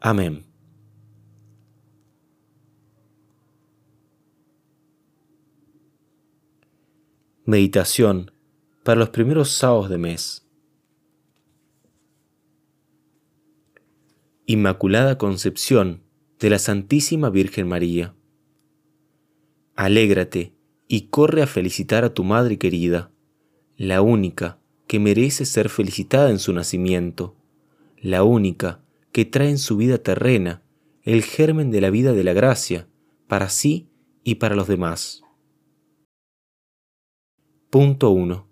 Amén. Meditación para los primeros sábados de mes. Inmaculada Concepción de la Santísima Virgen María. Alégrate y corre a felicitar a tu Madre querida, la única que merece ser felicitada en su nacimiento, la única que trae en su vida terrena el germen de la vida de la gracia, para sí y para los demás. Punto 1.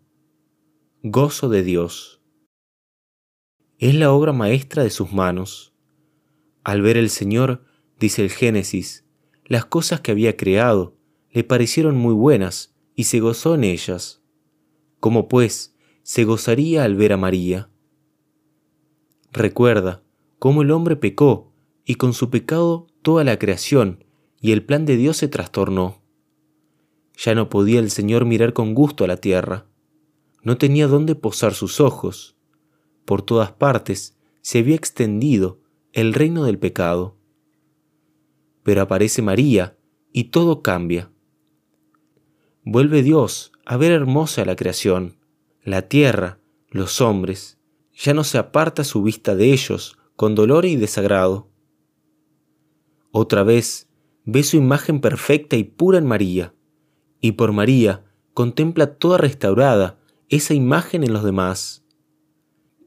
Gozo de Dios. Es la obra maestra de sus manos. Al ver el Señor, dice el Génesis, las cosas que había creado le parecieron muy buenas y se gozó en ellas. ¿Cómo pues se gozaría al ver a María? Recuerda cómo el hombre pecó y con su pecado toda la creación y el plan de Dios se trastornó. Ya no podía el Señor mirar con gusto a la tierra. No tenía dónde posar sus ojos. Por todas partes se había extendido el reino del pecado. Pero aparece María y todo cambia. Vuelve Dios a ver hermosa la creación, la tierra, los hombres, ya no se aparta su vista de ellos con dolor y desagrado. Otra vez ve su imagen perfecta y pura en María, y por María contempla toda restaurada esa imagen en los demás.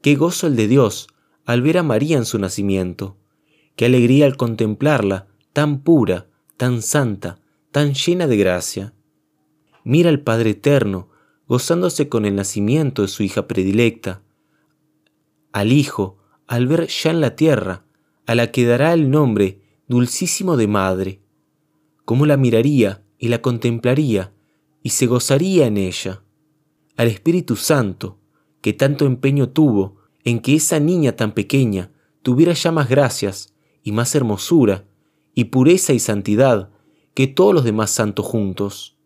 Qué gozo el de Dios al ver a María en su nacimiento, qué alegría al contemplarla tan pura, tan santa, tan llena de gracia. Mira al Padre Eterno gozándose con el nacimiento de su hija predilecta, al Hijo, al ver ya en la tierra, a la que dará el nombre dulcísimo de Madre, cómo la miraría y la contemplaría y se gozaría en ella, al Espíritu Santo, que tanto empeño tuvo en que esa niña tan pequeña tuviera ya más gracias y más hermosura y pureza y santidad que todos los demás santos juntos.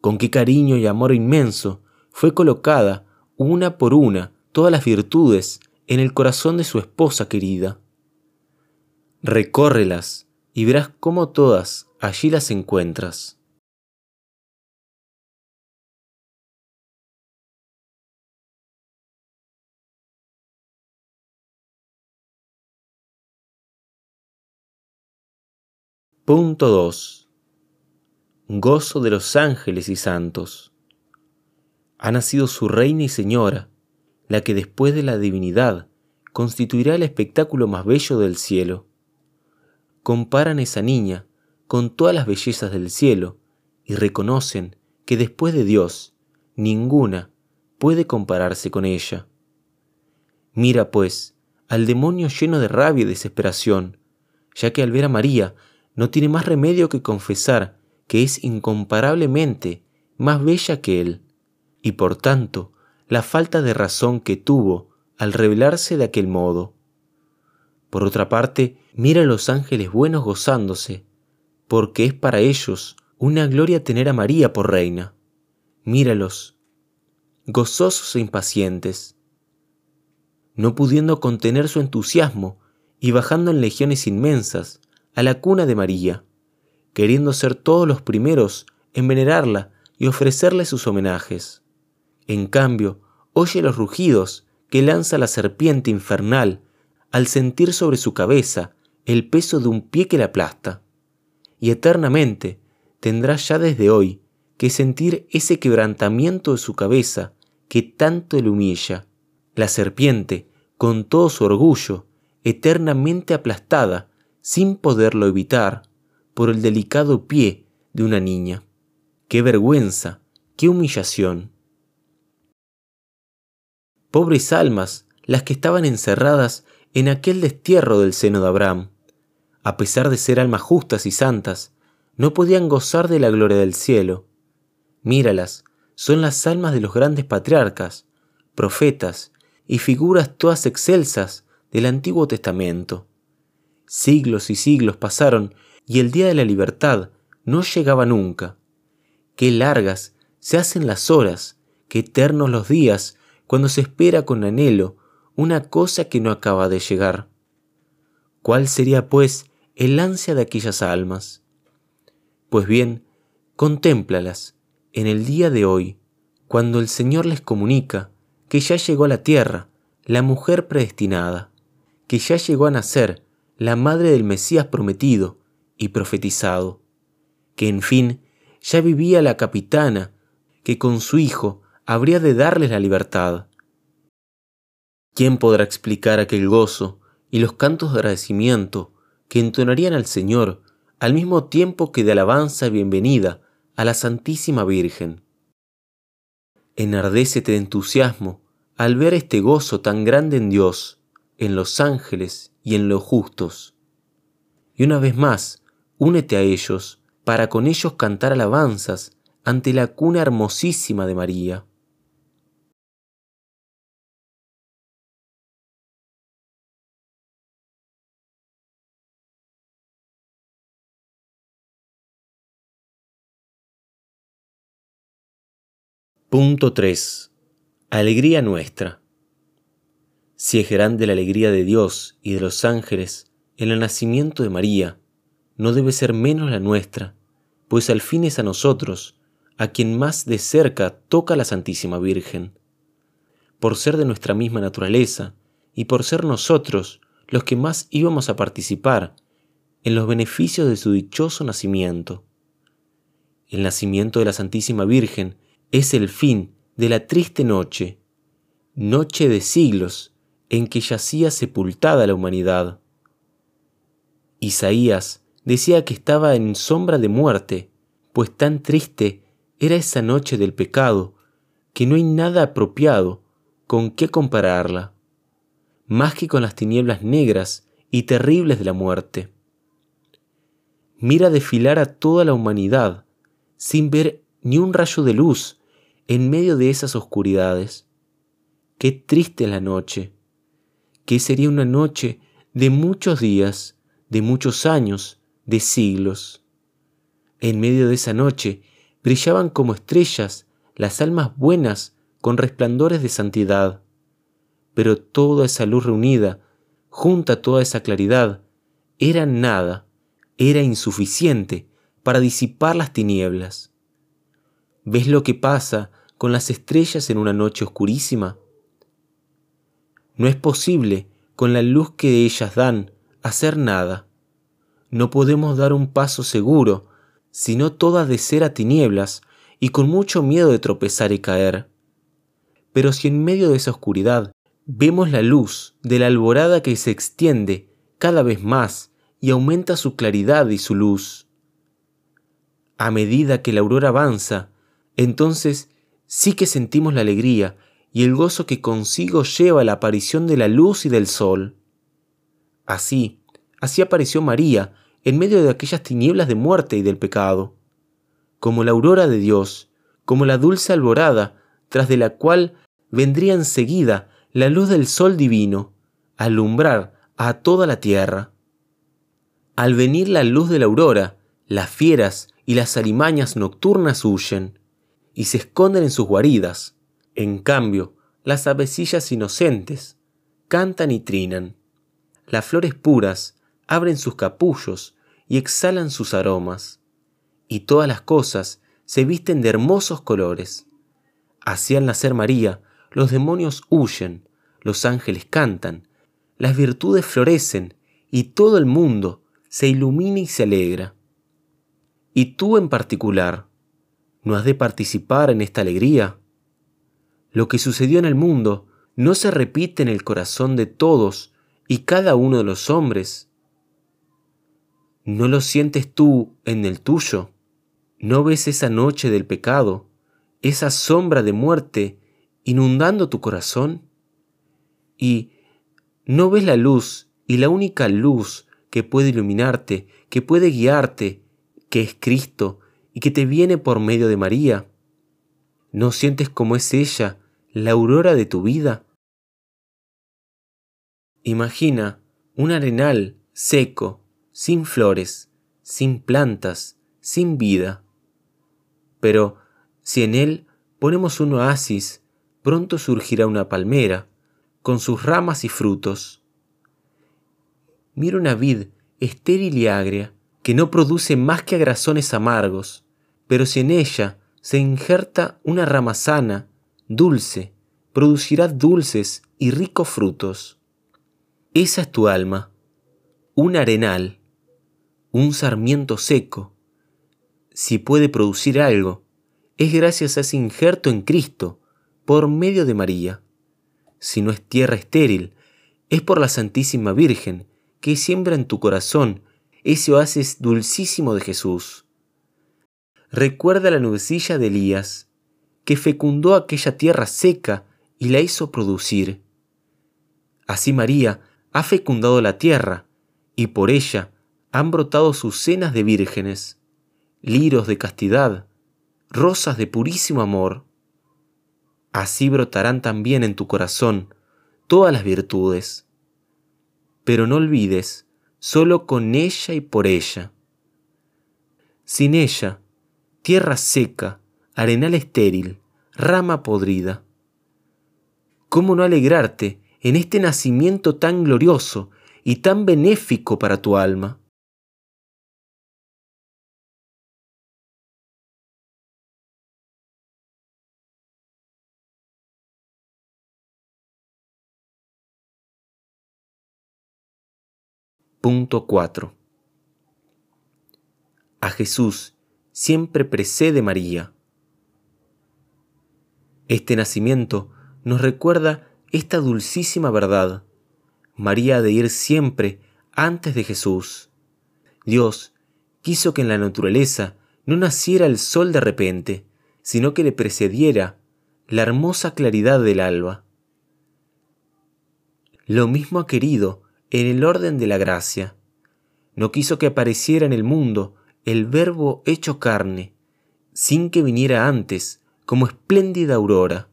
Con qué cariño y amor inmenso fue colocada una por una todas las virtudes en el corazón de su esposa querida. Recórrelas y verás cómo todas allí las encuentras. Punto 2. Gozo de los ángeles y santos. Ha nacido su reina y señora, la que después de la divinidad constituirá el espectáculo más bello del cielo. Comparan esa niña con todas las bellezas del cielo y reconocen que después de Dios ninguna puede compararse con ella. Mira, pues, al demonio lleno de rabia y desesperación, ya que al ver a María no tiene más remedio que confesar que es incomparablemente más bella que él, y por tanto la falta de razón que tuvo al revelarse de aquel modo. Por otra parte, mira a los ángeles buenos gozándose, porque es para ellos una gloria tener a María por reina. Míralos, gozosos e impacientes, no pudiendo contener su entusiasmo y bajando en legiones inmensas a la cuna de María, queriendo ser todos los primeros en venerarla y ofrecerle sus homenajes. En cambio, oye los rugidos que lanza la serpiente infernal al sentir sobre su cabeza el peso de un pie que la aplasta. Y eternamente tendrá ya desde hoy que sentir ese quebrantamiento de su cabeza que tanto le humilla. La serpiente, con todo su orgullo, eternamente aplastada, sin poderlo evitar, por el delicado pie de una niña. ¡Qué vergüenza! ¡Qué humillación! Pobres almas las que estaban encerradas en aquel destierro del seno de Abraham. A pesar de ser almas justas y santas, no podían gozar de la gloria del cielo. Míralas, son las almas de los grandes patriarcas, profetas y figuras todas excelsas del Antiguo Testamento. Siglos y siglos pasaron y el día de la libertad no llegaba nunca. Qué largas se hacen las horas, qué eternos los días cuando se espera con anhelo una cosa que no acaba de llegar. ¿Cuál sería, pues, el ansia de aquellas almas? Pues bien, contémplalas en el día de hoy, cuando el Señor les comunica que ya llegó a la tierra la mujer predestinada, que ya llegó a nacer la madre del Mesías prometido y profetizado, que en fin ya vivía la capitana que con su hijo habría de darles la libertad. ¿Quién podrá explicar aquel gozo y los cantos de agradecimiento que entonarían al Señor al mismo tiempo que de alabanza y bienvenida a la Santísima Virgen? Enardécete de entusiasmo al ver este gozo tan grande en Dios, en los ángeles y en los justos. Y una vez más, únete a ellos para con ellos cantar alabanzas ante la cuna hermosísima de María. Punto 3. Alegría nuestra. Si es grande la alegría de Dios y de los ángeles en el nacimiento de María, no debe ser menos la nuestra, pues al fin es a nosotros a quien más de cerca toca la Santísima Virgen. Por ser de nuestra misma naturaleza y por ser nosotros los que más íbamos a participar en los beneficios de su dichoso nacimiento. El nacimiento de la Santísima Virgen es el fin de la triste noche, noche de siglos en que yacía sepultada la humanidad. Isaías decía que estaba en sombra de muerte, pues tan triste era esa noche del pecado, que no hay nada apropiado con qué compararla, más que con las tinieblas negras y terribles de la muerte. Mira desfilar a toda la humanidad, sin ver ni un rayo de luz en medio de esas oscuridades. Qué triste la noche, que sería una noche de muchos días, de muchos años, de siglos. En medio de esa noche brillaban como estrellas las almas buenas con resplandores de santidad. Pero toda esa luz reunida, junta a toda esa claridad, era nada, era insuficiente para disipar las tinieblas. ¿Ves lo que pasa con las estrellas en una noche oscurísima? No es posible, con la luz que ellas dan, hacer nada. No podemos dar un paso seguro, sino todas de ser a tinieblas y con mucho miedo de tropezar y caer. Pero si en medio de esa oscuridad vemos la luz de la alborada que se extiende cada vez más y aumenta su claridad y su luz, a medida que la aurora avanza, entonces sí que sentimos la alegría y el gozo que consigo lleva la aparición de la luz y del sol. Así, así apareció María en medio de aquellas tinieblas de muerte y del pecado, como la aurora de Dios, como la dulce alborada, tras de la cual vendría enseguida la luz del sol divino, a alumbrar a toda la tierra. Al venir la luz de la aurora, las fieras y las alimañas nocturnas huyen, y se esconden en sus guaridas. En cambio, las avecillas inocentes cantan y trinan. Las flores puras abren sus capullos y exhalan sus aromas. Y todas las cosas se visten de hermosos colores. Así al nacer María, los demonios huyen, los ángeles cantan, las virtudes florecen y todo el mundo se ilumina y se alegra. Y tú en particular, ¿No has de participar en esta alegría? Lo que sucedió en el mundo no se repite en el corazón de todos y cada uno de los hombres. ¿No lo sientes tú en el tuyo? ¿No ves esa noche del pecado, esa sombra de muerte inundando tu corazón? y no ves la luz y la única luz que puede iluminarte, que puede guiarte, que es Cristo y que te viene por medio de María. ¿No sientes como es ella, la aurora de tu vida? Imagina un arenal seco, sin flores, sin plantas, sin vida. Pero si en él ponemos un oasis, pronto surgirá una palmera, con sus ramas y frutos. Mira una vid estéril y agria, que no produce más que agrazones amargos, pero si en ella se injerta una rama sana, dulce, producirá dulces y ricos frutos. Esa es tu alma, un arenal, un sarmiento seco. Si puede producir algo, es gracias a ese injerto en Cristo, por medio de María. Si no es tierra estéril, es por la Santísima Virgen, que siembra en tu corazón ese oasis dulcísimo de Jesús. Recuerda la nubecilla de Elías, que fecundó aquella tierra seca y la hizo producir. Así María ha fecundado la tierra, y por ella han brotado cenas de vírgenes, liros de castidad, rosas de purísimo amor. Así brotarán también en tu corazón todas las virtudes. Pero no olvides, solo con ella y por ella. Sin ella, tierra seca, arenal estéril, rama podrida. ¿Cómo no alegrarte en este nacimiento tan glorioso y tan benéfico para tu alma? Punto 4. A Jesús siempre precede María. Este nacimiento nos recuerda esta dulcísima verdad. María ha de ir siempre antes de Jesús. Dios quiso que en la naturaleza no naciera el sol de repente, sino que le precediera la hermosa claridad del alba. Lo mismo ha querido en el orden de la gracia. No quiso que apareciera en el mundo el Verbo hecho carne, sin que viniera antes como espléndida aurora,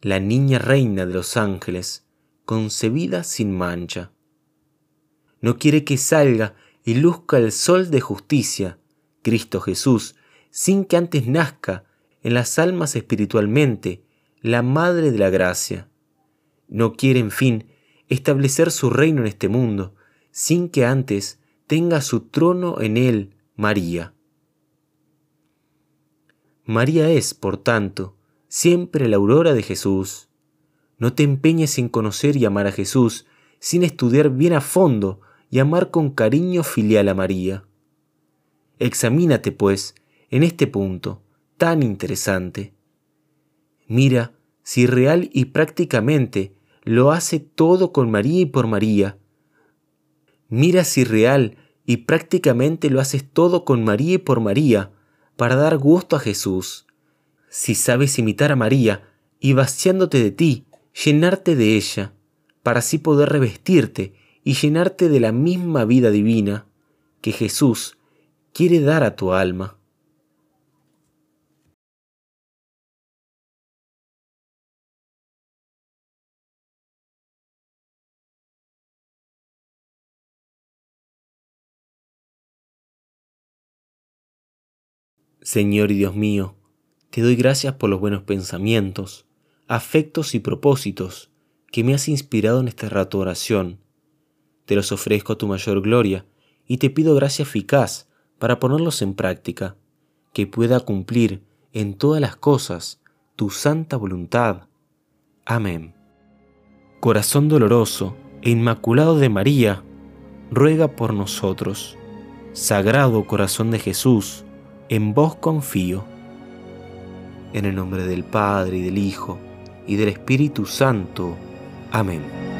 la niña reina de los ángeles, concebida sin mancha. No quiere que salga y luzca el sol de justicia, Cristo Jesús, sin que antes nazca en las almas espiritualmente la Madre de la Gracia. No quiere, en fin, establecer su reino en este mundo, sin que antes tenga su trono en él María. María es, por tanto, siempre la aurora de Jesús. No te empeñes en conocer y amar a Jesús sin estudiar bien a fondo y amar con cariño filial a María. Examínate, pues, en este punto tan interesante. Mira si real y prácticamente lo hace todo con María y por María. Mira si real y prácticamente lo haces todo con María y por María, para dar gusto a Jesús. Si sabes imitar a María y vaciándote de ti, llenarte de ella, para así poder revestirte y llenarte de la misma vida divina que Jesús quiere dar a tu alma. Señor y Dios mío, te doy gracias por los buenos pensamientos, afectos y propósitos que me has inspirado en este rato de oración. Te los ofrezco a tu mayor gloria y te pido gracia eficaz para ponerlos en práctica, que pueda cumplir en todas las cosas tu santa voluntad. Amén. Corazón doloroso e inmaculado de María, ruega por nosotros. Sagrado Corazón de Jesús, en vos confío. En el nombre del Padre y del Hijo y del Espíritu Santo. Amén.